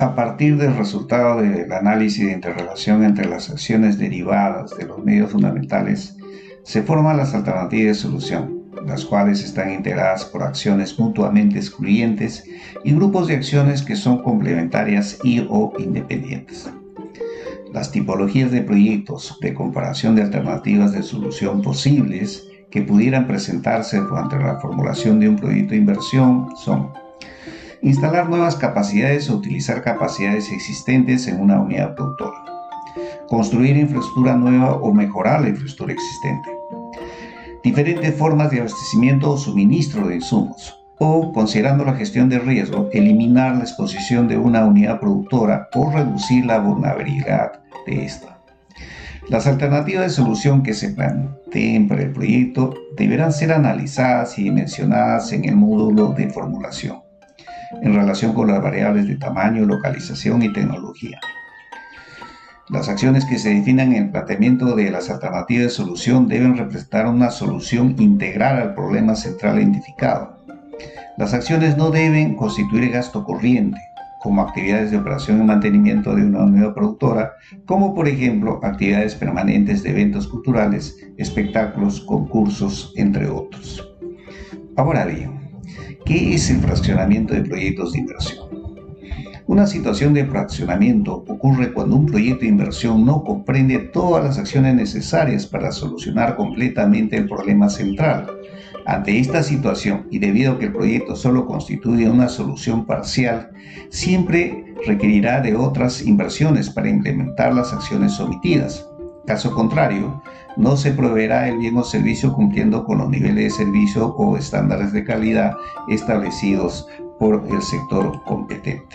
A partir del resultado del análisis de interrelación entre las acciones derivadas de los medios fundamentales, se forman las alternativas de solución, las cuales están integradas por acciones mutuamente excluyentes y grupos de acciones que son complementarias y o independientes. Las tipologías de proyectos de comparación de alternativas de solución posibles que pudieran presentarse durante la formulación de un proyecto de inversión son instalar nuevas capacidades o utilizar capacidades existentes en una unidad productora, construir infraestructura nueva o mejorar la infraestructura existente, diferentes formas de abastecimiento o suministro de insumos, o, considerando la gestión de riesgo, eliminar la exposición de una unidad productora o reducir la vulnerabilidad de esta. Las alternativas de solución que se planteen para el proyecto deberán ser analizadas y dimensionadas en el módulo de formulación en relación con las variables de tamaño, localización y tecnología. Las acciones que se definan en el planteamiento de las alternativas de solución deben representar una solución integral al problema central identificado. Las acciones no deben constituir gasto corriente, como actividades de operación y mantenimiento de una unidad productora, como por ejemplo actividades permanentes de eventos culturales, espectáculos, concursos, entre otros. Ahora bien, ¿Qué es el fraccionamiento de proyectos de inversión? Una situación de fraccionamiento ocurre cuando un proyecto de inversión no comprende todas las acciones necesarias para solucionar completamente el problema central. Ante esta situación, y debido a que el proyecto solo constituye una solución parcial, siempre requerirá de otras inversiones para implementar las acciones omitidas. Caso contrario, no se proveerá el bien o servicio cumpliendo con los niveles de servicio o estándares de calidad establecidos por el sector competente.